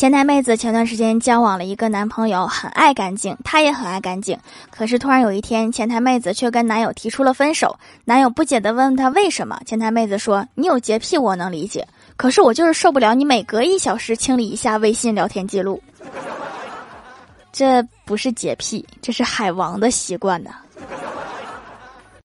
前台妹子前段时间交往了一个男朋友，很爱干净。她也很爱干净，可是突然有一天，前台妹子却跟男友提出了分手。男友不解地问她为什么，前台妹子说：‘你有洁癖，我能理解，可是我就是受不了你每隔一小时清理一下微信聊天记录。’这不是洁癖，这是海王的习惯呢。